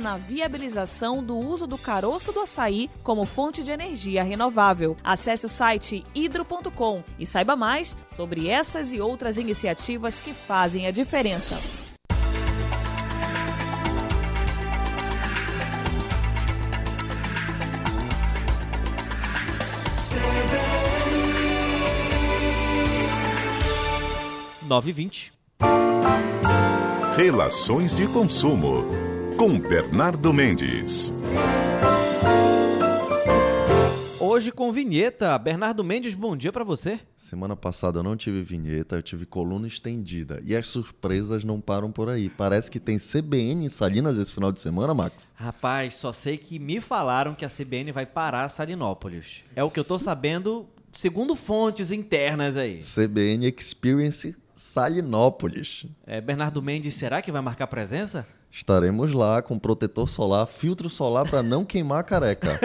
na viabilização do uso do caroço do açaí como fonte de energia renovável. Acesse o site hidro.com e saiba mais sobre essas e outras iniciativas que fazem a diferença. Nove vinte. Relações de consumo com Bernardo Mendes. Hoje com vinheta. Bernardo Mendes, bom dia para você. Semana passada eu não tive vinheta, eu tive coluna estendida. E as surpresas não param por aí. Parece que tem CBN em Salinas esse final de semana, Max. Rapaz, só sei que me falaram que a CBN vai parar Salinópolis. É o que eu tô sabendo segundo fontes internas aí. CBN Experience Salinópolis. É, Bernardo Mendes, será que vai marcar presença? Estaremos lá com protetor solar, filtro solar para não queimar a careca.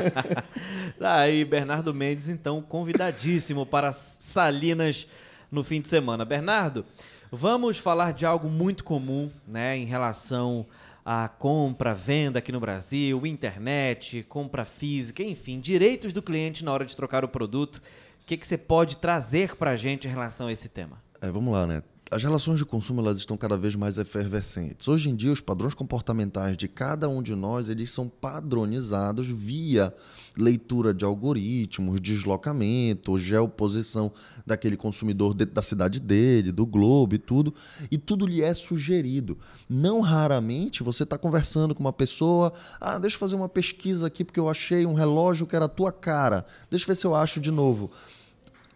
Aí, Bernardo Mendes, então, convidadíssimo para Salinas no fim de semana. Bernardo, vamos falar de algo muito comum, né, em relação à compra, venda aqui no Brasil, internet, compra física, enfim, direitos do cliente na hora de trocar o produto. O que, que você pode trazer para a gente em relação a esse tema? É, vamos lá, né? As relações de consumo elas estão cada vez mais efervescentes. Hoje em dia, os padrões comportamentais de cada um de nós eles são padronizados via leitura de algoritmos, deslocamento, geoposição daquele consumidor dentro da cidade dele, do globo e tudo, e tudo lhe é sugerido. Não raramente você está conversando com uma pessoa, ah, deixa eu fazer uma pesquisa aqui porque eu achei um relógio que era a tua cara, deixa eu ver se eu acho de novo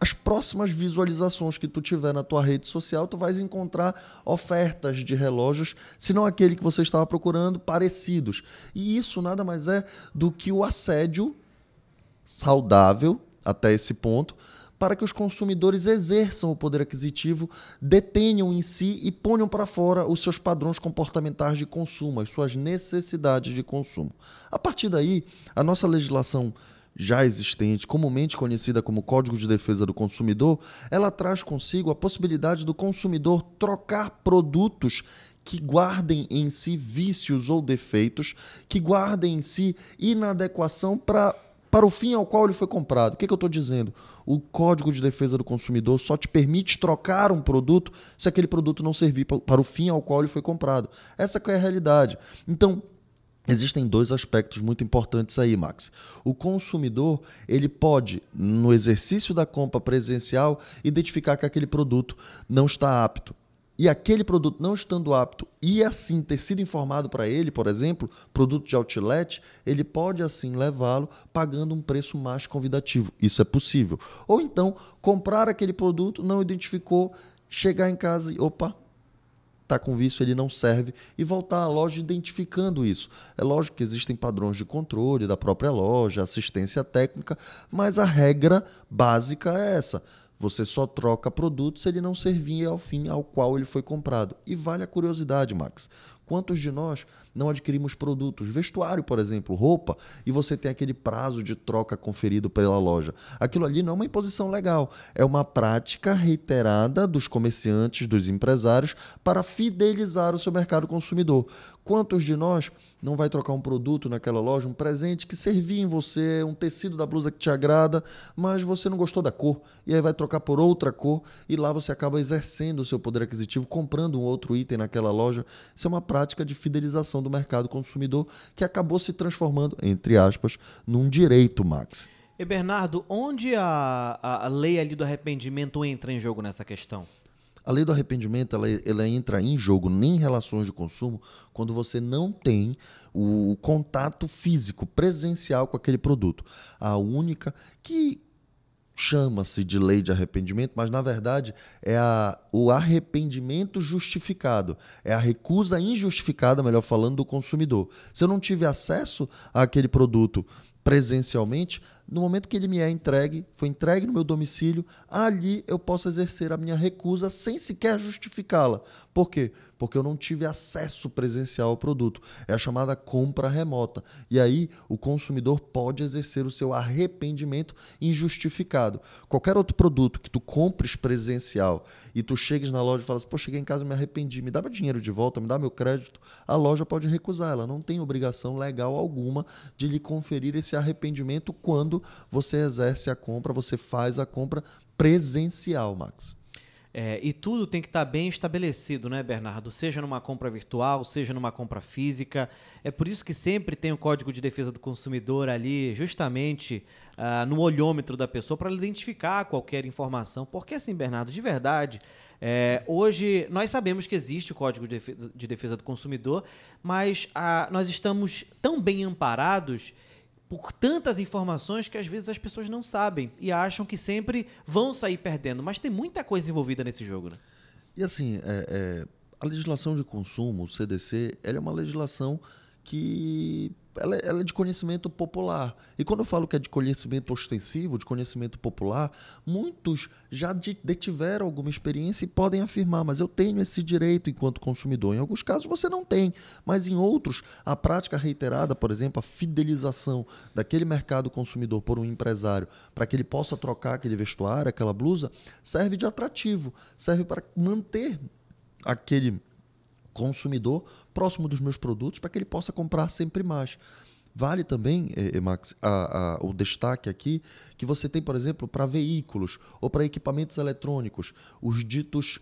as próximas visualizações que tu tiver na tua rede social, tu vais encontrar ofertas de relógios, se não aquele que você estava procurando, parecidos. E isso nada mais é do que o assédio saudável até esse ponto, para que os consumidores exerçam o poder aquisitivo, detenham em si e ponham para fora os seus padrões comportamentais de consumo, as suas necessidades de consumo. A partir daí, a nossa legislação já existente, comumente conhecida como Código de Defesa do Consumidor, ela traz consigo a possibilidade do consumidor trocar produtos que guardem em si vícios ou defeitos, que guardem em si inadequação para para o fim ao qual ele foi comprado. O que, que eu estou dizendo? O Código de Defesa do Consumidor só te permite trocar um produto se aquele produto não servir para o fim ao qual ele foi comprado. Essa é a realidade. Então, Existem dois aspectos muito importantes aí, Max. O consumidor, ele pode, no exercício da compra presencial, identificar que aquele produto não está apto. E aquele produto não estando apto e assim ter sido informado para ele, por exemplo, produto de outlet, ele pode assim levá-lo pagando um preço mais convidativo. Isso é possível. Ou então, comprar aquele produto, não identificou, chegar em casa e, opa, está com vício, ele não serve, e voltar à loja identificando isso. É lógico que existem padrões de controle da própria loja, assistência técnica, mas a regra básica é essa. Você só troca produto se ele não servir ao fim ao qual ele foi comprado. E vale a curiosidade, Max. Quantos de nós não adquirimos produtos, vestuário, por exemplo, roupa, e você tem aquele prazo de troca conferido pela loja? Aquilo ali não é uma imposição legal, é uma prática reiterada dos comerciantes, dos empresários, para fidelizar o seu mercado consumidor. Quantos de nós não vai trocar um produto naquela loja, um presente que servia em você, um tecido da blusa que te agrada, mas você não gostou da cor, e aí vai trocar por outra cor, e lá você acaba exercendo o seu poder aquisitivo, comprando um outro item naquela loja. Isso é uma prática de fidelização do mercado consumidor que acabou se transformando, entre aspas, num direito, Max. E Bernardo, onde a, a lei ali do arrependimento entra em jogo nessa questão? A lei do arrependimento ela, ela entra em jogo em relações de consumo quando você não tem o contato físico, presencial com aquele produto. A única que chama-se de lei de arrependimento, mas na verdade é a, o arrependimento justificado, é a recusa injustificada, melhor falando, do consumidor. Se eu não tive acesso àquele produto presencialmente, no momento que ele me é entregue, foi entregue no meu domicílio, ali eu posso exercer a minha recusa sem sequer justificá-la. Por quê? Porque eu não tive acesso presencial ao produto. É a chamada compra remota. E aí o consumidor pode exercer o seu arrependimento injustificado. Qualquer outro produto que tu compres presencial e tu chegues na loja e falas, pô, cheguei em casa me arrependi, me dá meu dinheiro de volta, me dá meu crédito, a loja pode recusar. Ela não tem obrigação legal alguma de lhe conferir esse arrependimento quando você exerce a compra, você faz a compra presencial, Max. É, e tudo tem que estar tá bem estabelecido, né, Bernardo? Seja numa compra virtual, seja numa compra física. É por isso que sempre tem o Código de Defesa do Consumidor ali, justamente uh, no olhômetro da pessoa, para identificar qualquer informação. Porque, assim, Bernardo, de verdade, é, hoje nós sabemos que existe o Código de Defesa do Consumidor, mas uh, nós estamos tão bem amparados por tantas informações que às vezes as pessoas não sabem e acham que sempre vão sair perdendo. Mas tem muita coisa envolvida nesse jogo, né? E assim, é, é, a legislação de consumo, o CDC, ela é uma legislação que ela, ela, é de conhecimento popular. E quando eu falo que é de conhecimento ostensivo, de conhecimento popular, muitos já detiveram alguma experiência e podem afirmar, mas eu tenho esse direito enquanto consumidor. Em alguns casos você não tem, mas em outros, a prática reiterada, por exemplo, a fidelização daquele mercado consumidor por um empresário para que ele possa trocar aquele vestuário, aquela blusa, serve de atrativo, serve para manter aquele consumidor próximo dos meus produtos para que ele possa comprar sempre mais. Vale também, eh, Max, a, a, o destaque aqui que você tem, por exemplo, para veículos ou para equipamentos eletrônicos, os ditos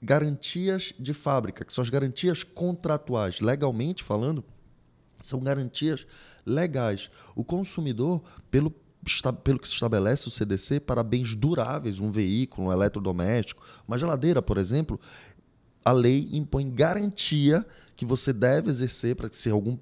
garantias de fábrica, que são as garantias contratuais, legalmente falando, são garantias legais. O consumidor, pelo pelo que se estabelece o CDC para bens duráveis, um veículo, um eletrodoméstico, uma geladeira, por exemplo, a lei impõe garantia que você deve exercer para que se algum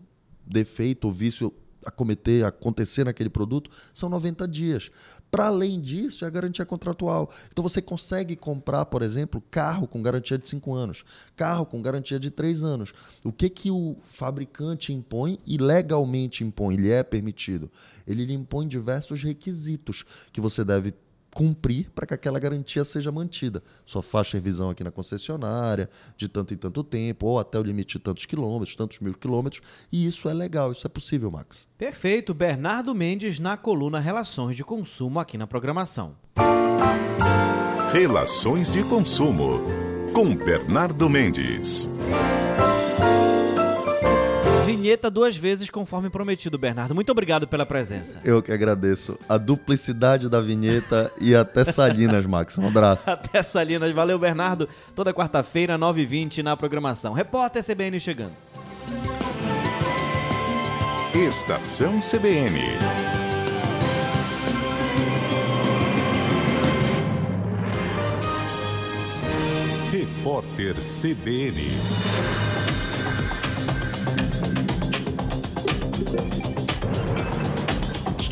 defeito ou vício acometer, acontecer naquele produto, são 90 dias. Para além disso, é a garantia contratual. Então você consegue comprar, por exemplo, carro com garantia de 5 anos, carro com garantia de 3 anos. O que, que o fabricante impõe e legalmente impõe, ele é permitido? Ele lhe impõe diversos requisitos que você deve cumprir para que aquela garantia seja mantida. Sua faixa de revisão aqui na concessionária, de tanto em tanto tempo, ou até o limite de tantos quilômetros, tantos mil quilômetros, e isso é legal, isso é possível, Max. Perfeito. Bernardo Mendes na coluna Relações de Consumo aqui na programação. Relações de Consumo, com Bernardo Mendes vinheta duas vezes conforme prometido, Bernardo. Muito obrigado pela presença. Eu que agradeço. A duplicidade da vinheta e até Salinas, Max. Um abraço. Até Salinas. Valeu, Bernardo. Toda quarta-feira, 9h20 na programação. Repórter CBN chegando. Estação CBN. Repórter CBN.